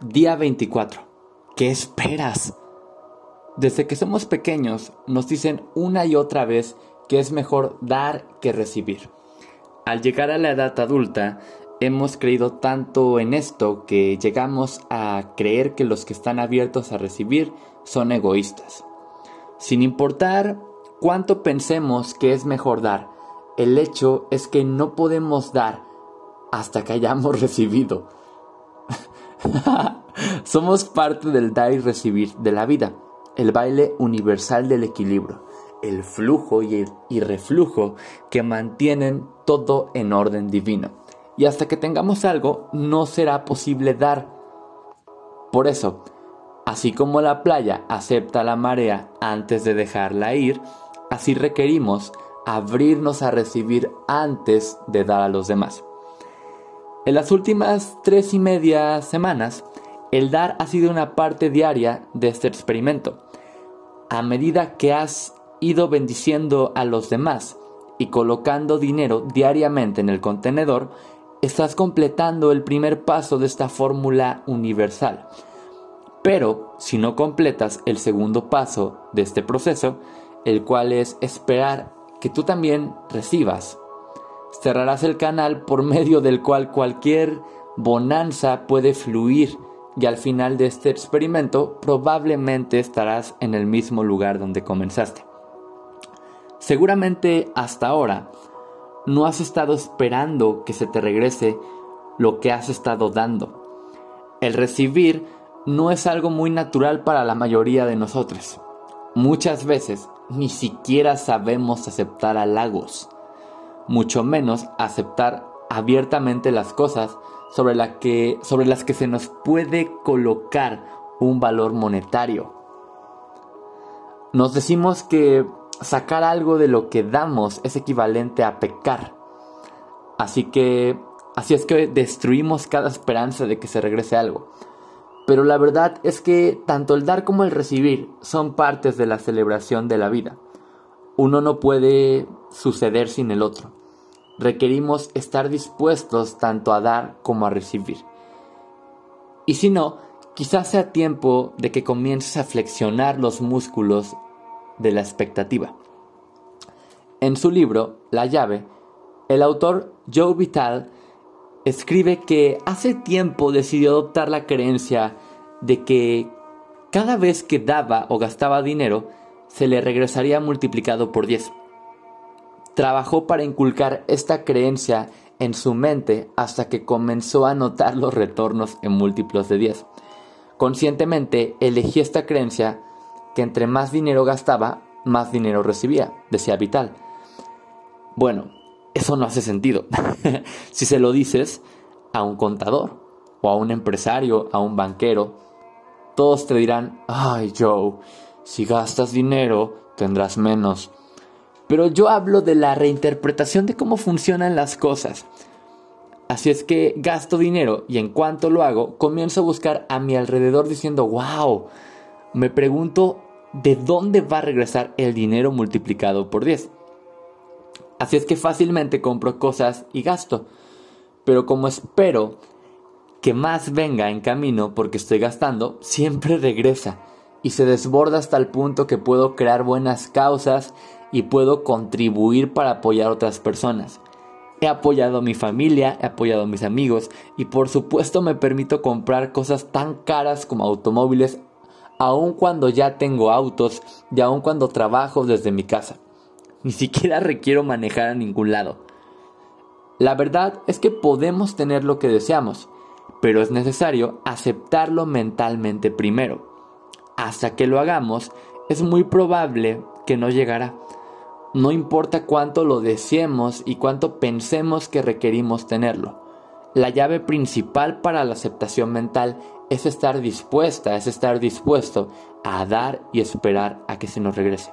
Día 24. ¿Qué esperas? Desde que somos pequeños nos dicen una y otra vez que es mejor dar que recibir. Al llegar a la edad adulta, hemos creído tanto en esto que llegamos a creer que los que están abiertos a recibir son egoístas. Sin importar cuánto pensemos que es mejor dar, el hecho es que no podemos dar hasta que hayamos recibido. Somos parte del dar y recibir de la vida, el baile universal del equilibrio, el flujo y, y reflujo que mantienen todo en orden divino y hasta que tengamos algo no será posible dar. Por eso, así como la playa acepta la marea antes de dejarla ir, así requerimos abrirnos a recibir antes de dar a los demás. En las últimas tres y media semanas, el dar ha sido una parte diaria de este experimento. A medida que has ido bendiciendo a los demás y colocando dinero diariamente en el contenedor, estás completando el primer paso de esta fórmula universal. Pero si no completas el segundo paso de este proceso, el cual es esperar que tú también recibas, cerrarás el canal por medio del cual cualquier bonanza puede fluir y al final de este experimento probablemente estarás en el mismo lugar donde comenzaste. Seguramente hasta ahora no has estado esperando que se te regrese lo que has estado dando. El recibir no es algo muy natural para la mayoría de nosotros. Muchas veces ni siquiera sabemos aceptar halagos, mucho menos aceptar abiertamente las cosas sobre, que, sobre las que se nos puede colocar un valor monetario. Nos decimos que sacar algo de lo que damos es equivalente a pecar. Así que, así es que destruimos cada esperanza de que se regrese algo. Pero la verdad es que tanto el dar como el recibir son partes de la celebración de la vida. Uno no puede suceder sin el otro. Requerimos estar dispuestos tanto a dar como a recibir. Y si no, quizás sea tiempo de que comiences a flexionar los músculos de la expectativa. En su libro La llave, el autor Joe Vital escribe que hace tiempo decidió adoptar la creencia de que cada vez que daba o gastaba dinero, se le regresaría multiplicado por 10. Trabajó para inculcar esta creencia en su mente hasta que comenzó a notar los retornos en múltiplos de 10. Conscientemente elegí esta creencia que entre más dinero gastaba, más dinero recibía, decía Vital. Bueno, eso no hace sentido. si se lo dices a un contador, o a un empresario, a un banquero, todos te dirán, ay Joe, si gastas dinero, tendrás menos. Pero yo hablo de la reinterpretación de cómo funcionan las cosas. Así es que gasto dinero y en cuanto lo hago, comienzo a buscar a mi alrededor diciendo, wow, me pregunto de dónde va a regresar el dinero multiplicado por 10. Así es que fácilmente compro cosas y gasto. Pero como espero que más venga en camino porque estoy gastando, siempre regresa y se desborda hasta el punto que puedo crear buenas causas y puedo contribuir para apoyar a otras personas. He apoyado a mi familia, he apoyado a mis amigos y por supuesto me permito comprar cosas tan caras como automóviles aun cuando ya tengo autos y aun cuando trabajo desde mi casa. Ni siquiera requiero manejar a ningún lado. La verdad es que podemos tener lo que deseamos, pero es necesario aceptarlo mentalmente primero. Hasta que lo hagamos, es muy probable que no llegará. No importa cuánto lo deseemos y cuánto pensemos que requerimos tenerlo. La llave principal para la aceptación mental es estar dispuesta, es estar dispuesto a dar y esperar a que se nos regrese.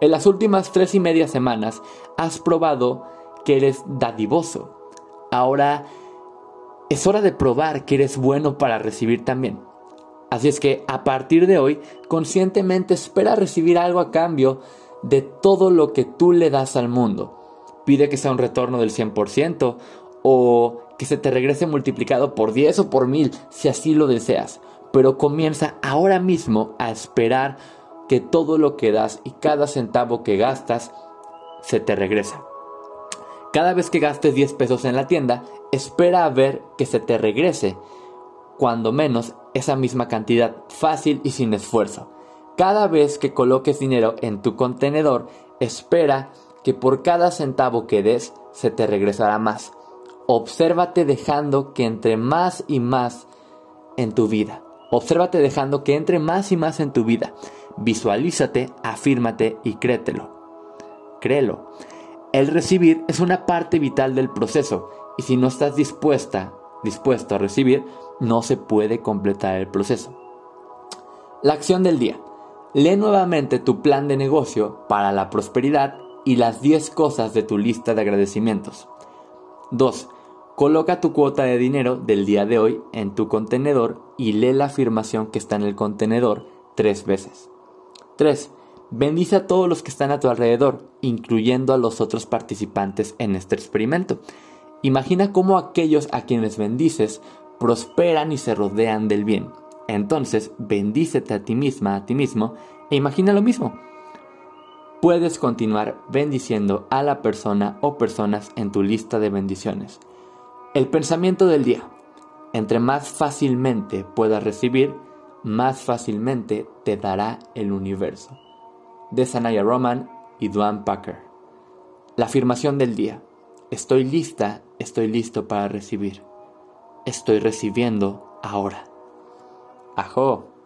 En las últimas tres y media semanas has probado que eres dadivoso. Ahora es hora de probar que eres bueno para recibir también. Así es que a partir de hoy, conscientemente espera recibir algo a cambio de todo lo que tú le das al mundo. Pide que sea un retorno del 100% o que se te regrese multiplicado por 10 o por 1000 si así lo deseas. Pero comienza ahora mismo a esperar que todo lo que das y cada centavo que gastas se te regresa. Cada vez que gastes 10 pesos en la tienda, espera a ver que se te regrese, cuando menos esa misma cantidad fácil y sin esfuerzo. Cada vez que coloques dinero en tu contenedor, espera que por cada centavo que des se te regresará más. Obsérvate dejando que entre más y más en tu vida. Obsérvate dejando que entre más y más en tu vida. Visualízate, afírmate y créetelo. Créelo. El recibir es una parte vital del proceso y si no estás dispuesta, dispuesto a recibir, no se puede completar el proceso. La acción del día. Lee nuevamente tu plan de negocio para la prosperidad y las 10 cosas de tu lista de agradecimientos. 2. Coloca tu cuota de dinero del día de hoy en tu contenedor y lee la afirmación que está en el contenedor tres veces. 3. Bendice a todos los que están a tu alrededor, incluyendo a los otros participantes en este experimento. Imagina cómo aquellos a quienes bendices prosperan y se rodean del bien. Entonces, bendícete a ti misma, a ti mismo, e imagina lo mismo. Puedes continuar bendiciendo a la persona o personas en tu lista de bendiciones. El pensamiento del día. Entre más fácilmente puedas recibir, más fácilmente te dará el universo. De Sanaya Roman y Duane Packer. La afirmación del día. Estoy lista, estoy listo para recibir. Estoy recibiendo ahora. Ajo.